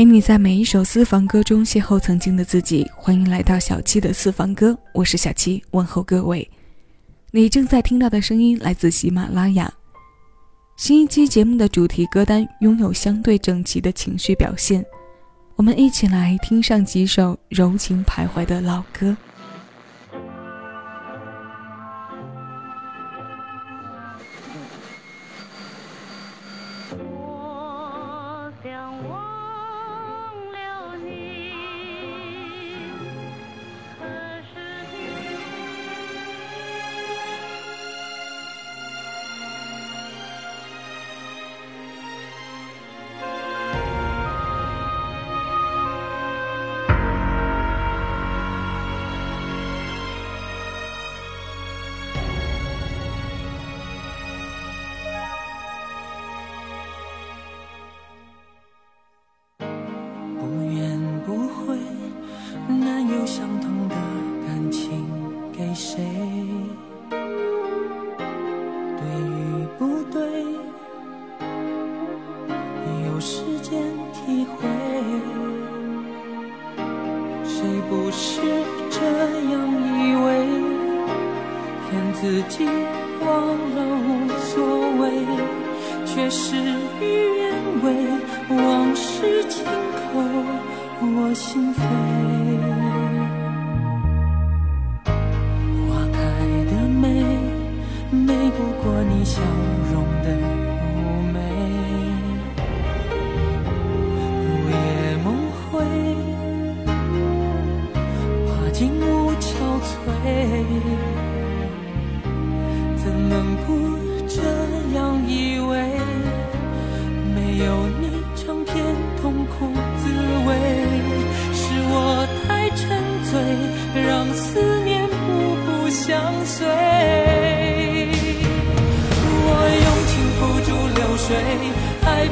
陪你在每一首私房歌中邂逅曾经的自己。欢迎来到小七的私房歌，我是小七，问候各位。你正在听到的声音来自喜马拉雅。新一期节目的主题歌单拥有相对整齐的情绪表现，我们一起来听上几首柔情徘徊的老歌。却事与愿违，往事轻扣我心扉。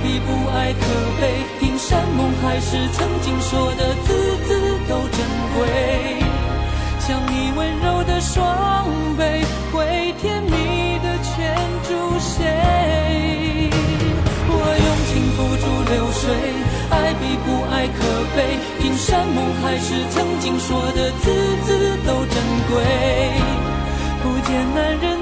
比不爱可悲。听山盟海誓，曾经说的字字都珍贵。像你温柔的双臂，会甜蜜。牵住谁？我用情付诸流水，爱比不爱可悲。听山盟海誓，曾经说的字字都珍贵。不见男人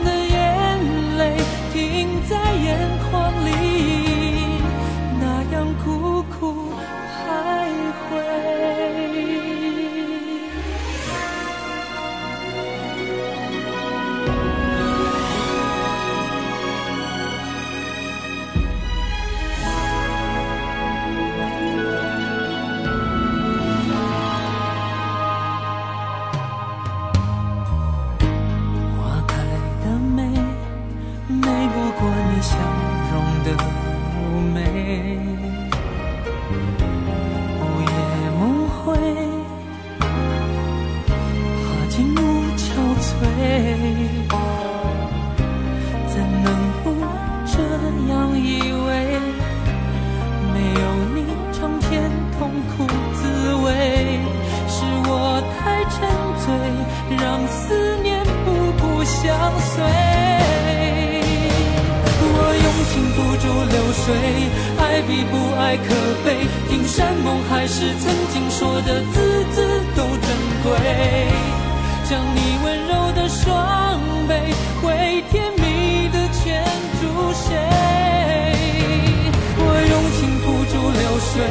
让思念步步相随，我用情付诸流水爱比不爱可悲，听山盟海誓，曾经说的字字都珍贵。将你温柔的双臂，会甜蜜的牵住谁？流水，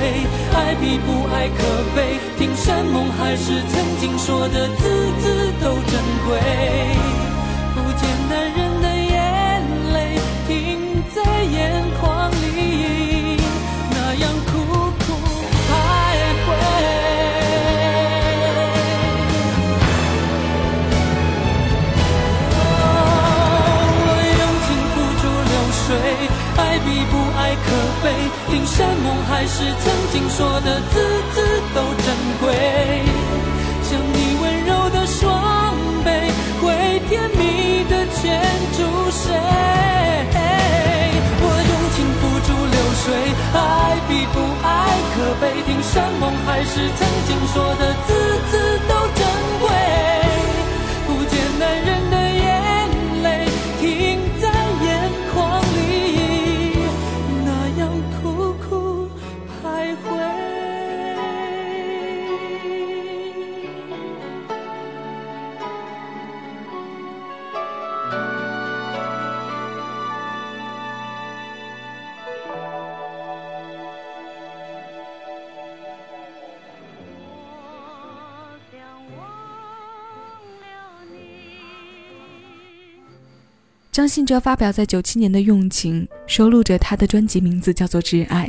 爱比不爱可悲，听山盟海誓，曾经说的字字都珍贵。是，曾经说的字字都珍贵。像你温柔的双臂，会甜蜜的圈住谁？我用情付诸流水，爱比不爱可悲。听山盟海誓，曾经说的字张信哲发表在九七年的《用情》收录着他的专辑名字叫做《挚爱》。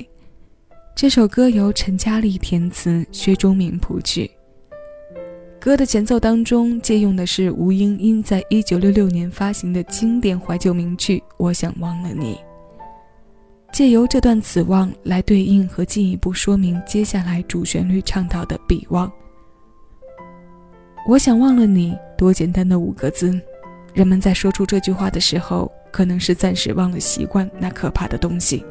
这首歌由陈嘉丽填词，薛忠明谱曲。歌的前奏当中借用的是吴英英在一九六六年发行的经典怀旧名曲《我想忘了你》。借由这段此望来对应和进一步说明接下来主旋律唱到的彼望。我想忘了你，多简单的五个字。人们在说出这句话的时候，可能是暂时忘了习惯那可怕的东西。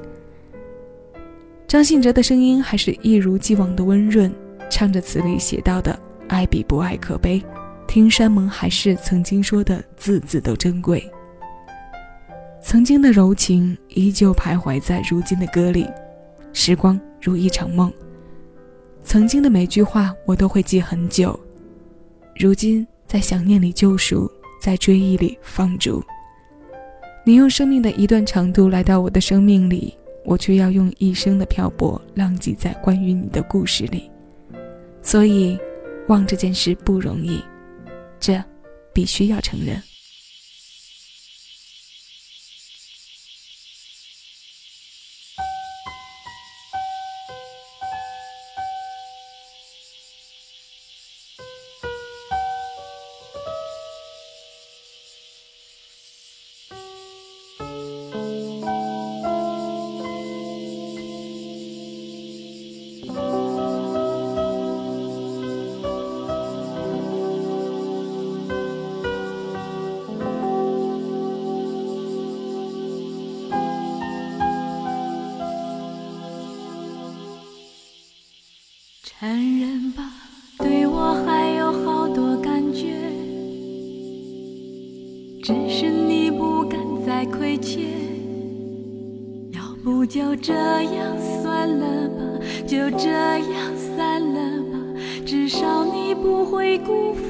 张信哲的声音还是一如既往的温润，唱着词里写到的“爱比不爱可悲”，听山盟海誓曾经说的字字都珍贵。曾经的柔情依旧徘徊在如今的歌里，时光如一场梦，曾经的每句话我都会记很久，如今在想念里救赎。在追忆里放逐，你用生命的一段长度来到我的生命里，我却要用一生的漂泊浪迹在关于你的故事里。所以，忘这件事不容易，这必须要承认。承认吧，对我还有好多感觉，只是你不敢再亏欠。要不就这样算了吧，就这样散了吧，至少你不会辜负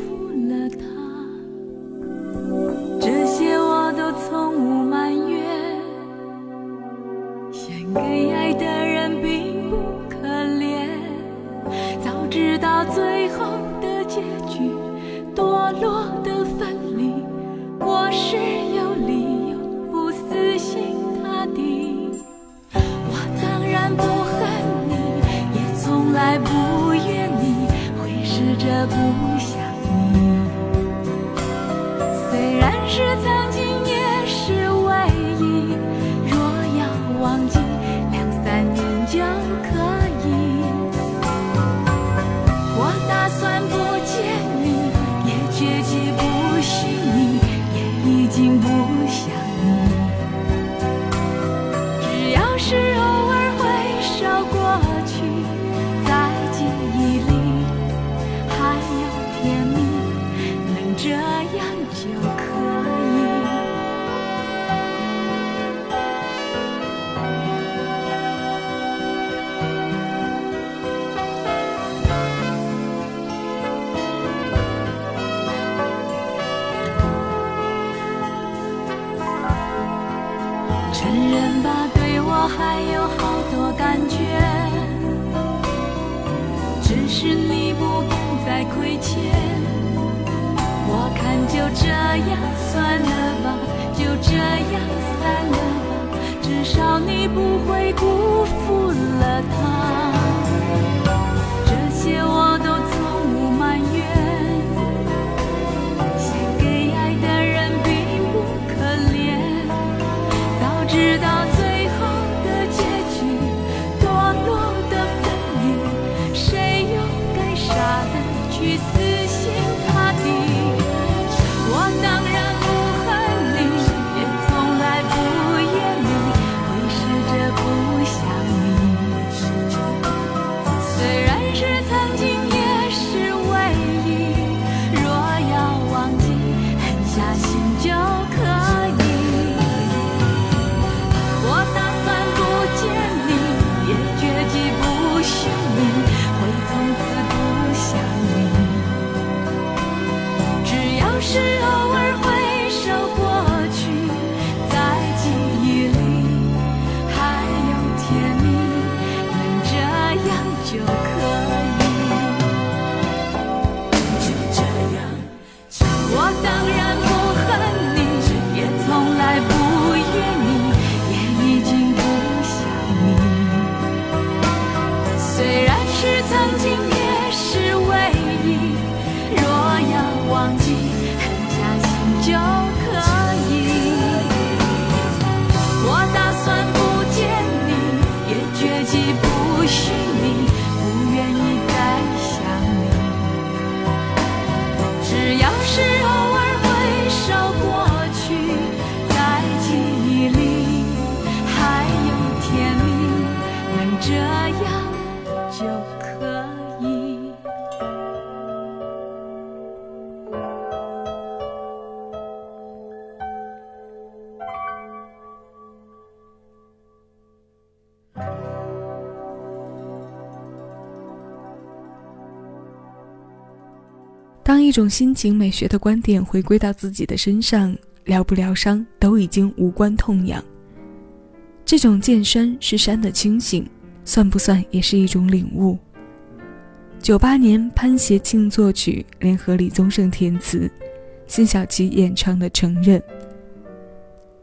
在亏欠。我看就这样算了吧，就这样散了吧，至少你不会辜负了要是种心情美学的观点回归到自己的身上，疗不疗伤都已经无关痛痒。这种见山是山的清醒，算不算也是一种领悟？九八年潘协庆作曲，联合李宗盛填词，辛晓琪演唱的《承认》。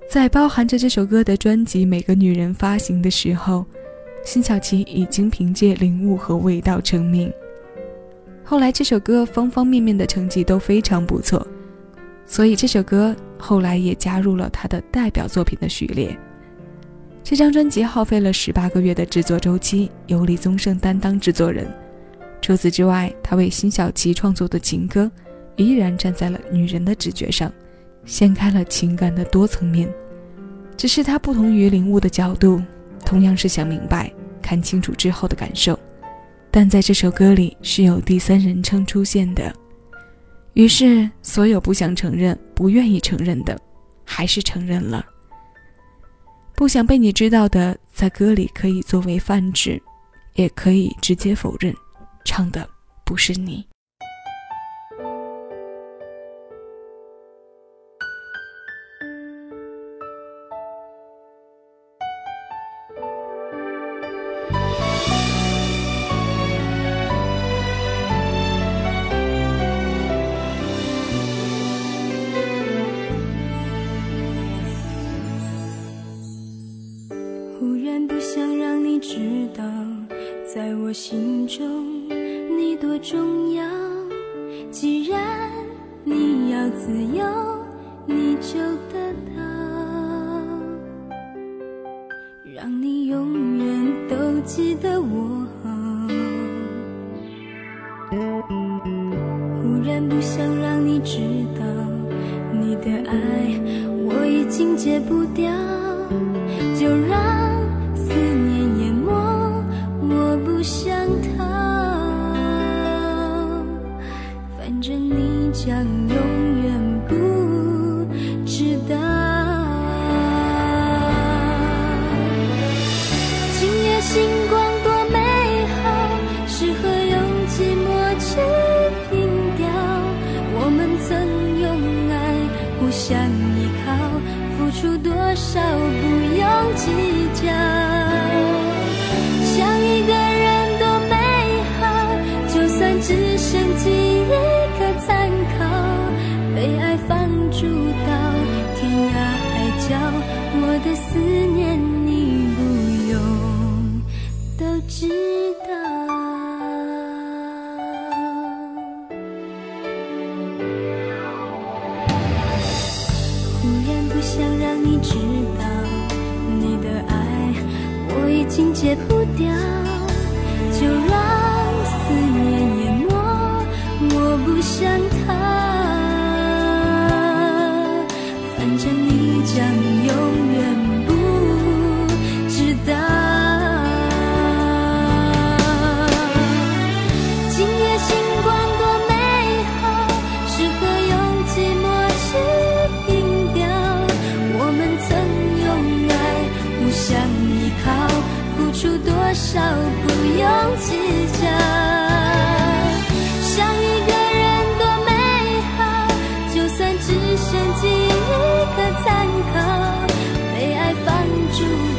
在包含着这首歌的专辑《每个女人》发行的时候，辛晓琪已经凭借领悟和味道成名。后来这首歌方方面面的成绩都非常不错，所以这首歌后来也加入了他的代表作品的序列。这张专辑耗费了十八个月的制作周期，由李宗盛担当制作人。除此之外，他为辛晓琪创作的情歌，依然站在了女人的直觉上，掀开了情感的多层面。只是他不同于领悟的角度，同样是想明白、看清楚之后的感受。但在这首歌里是有第三人称出现的，于是所有不想承认、不愿意承认的，还是承认了。不想被你知道的，在歌里可以作为泛指，也可以直接否认，唱的不是你。心中你多重要。既然你要自由，你就得到，戒不掉，就让思念淹没，我不想逃。反正你将放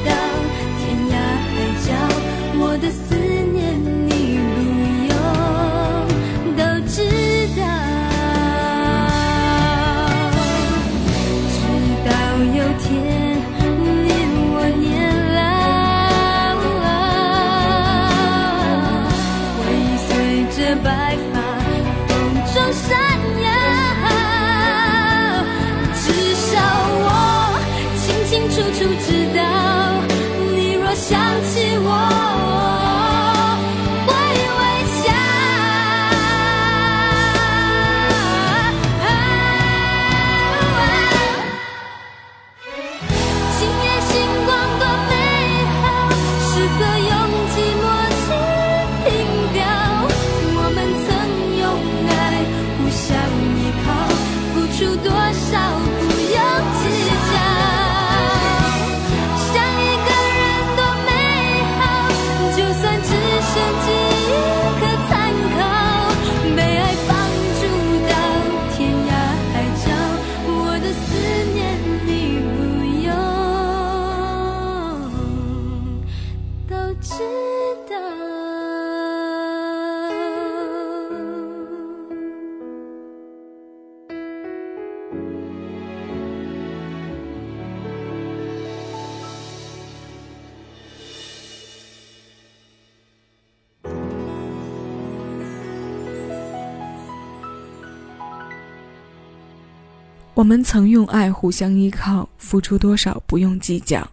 我们曾用爱互相依靠，付出多少不用计较。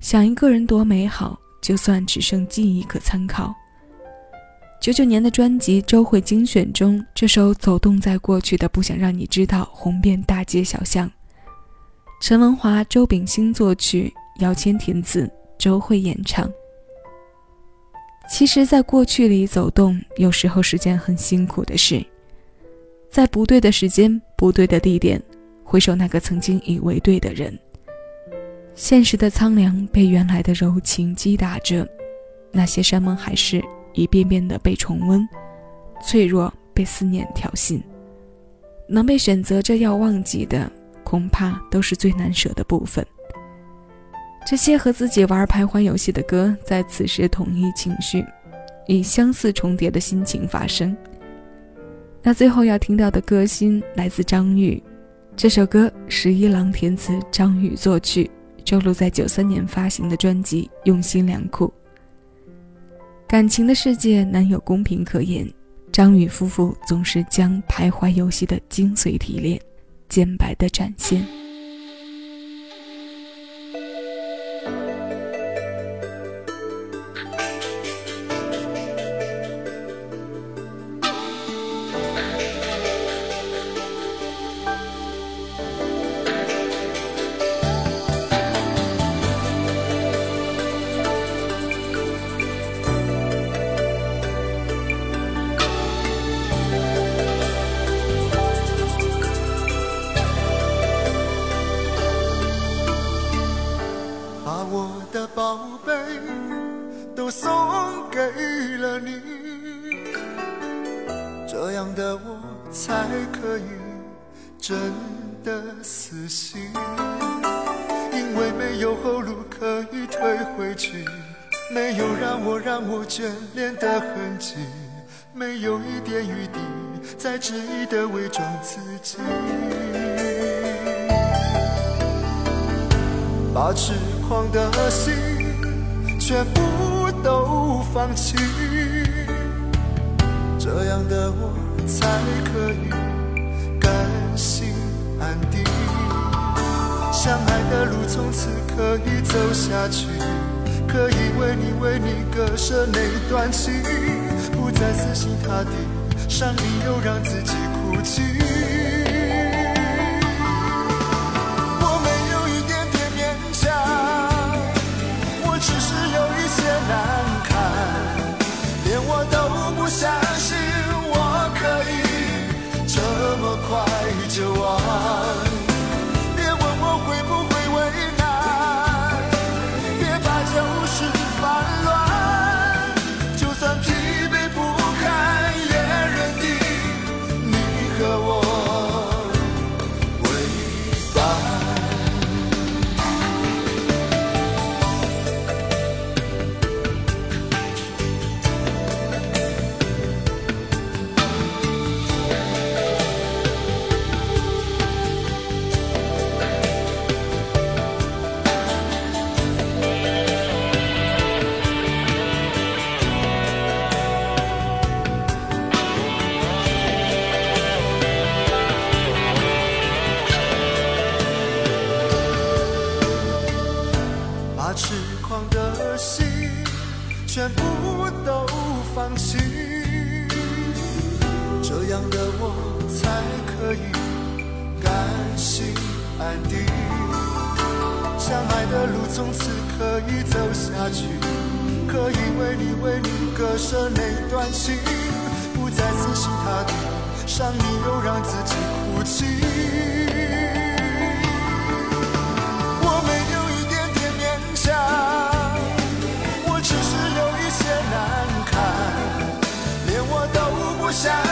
想一个人多美好，就算只剩记忆可参考。九九年的专辑周慧精选中，这首《走动在过去的不想让你知道》红遍大街小巷。陈文华、周秉兴作曲，姚谦填词，周慧演唱。其实，在过去里走动，有时候是件很辛苦的事，在不对的时间、不对的地点。回首那个曾经以为对的人，现实的苍凉被原来的柔情击打着，那些山盟海誓一遍遍的被重温，脆弱被思念挑衅，能被选择着要忘记的，恐怕都是最难舍的部分。这些和自己玩徘徊游戏的歌，在此时统一情绪，以相似重叠的心情发生。那最后要听到的歌心来自张宇。这首歌十一郎填词，张宇作曲，收录在九三年发行的专辑《用心良苦》。感情的世界难有公平可言，张宇夫妇总是将徘徊游戏的精髓提炼，简白的展现。这样的我才可以真的死心，因为没有后路可以退回去，没有让我让我眷恋的痕迹，没有一点余地再执意的伪装自己，把痴狂的心全部都放弃，这样的我才可以甘。心安定，相爱的路从此可以走下去，可以为你为你割舍那段情，不再死心塌地，伤你又让自己哭泣。可以为你为你割舍那段情，不再死心塌地，伤你又让自己哭泣。我没有一点点勉强，我只是有一些难堪，连我都不想。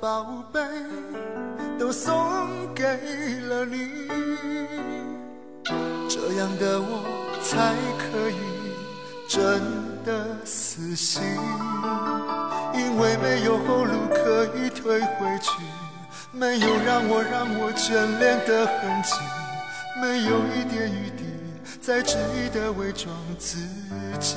宝贝都送给了你，这样的我才可以真的死心，因为没有后路可以退回去，没有让我让我眷恋的痕迹，没有一点余地再执意的伪装自己。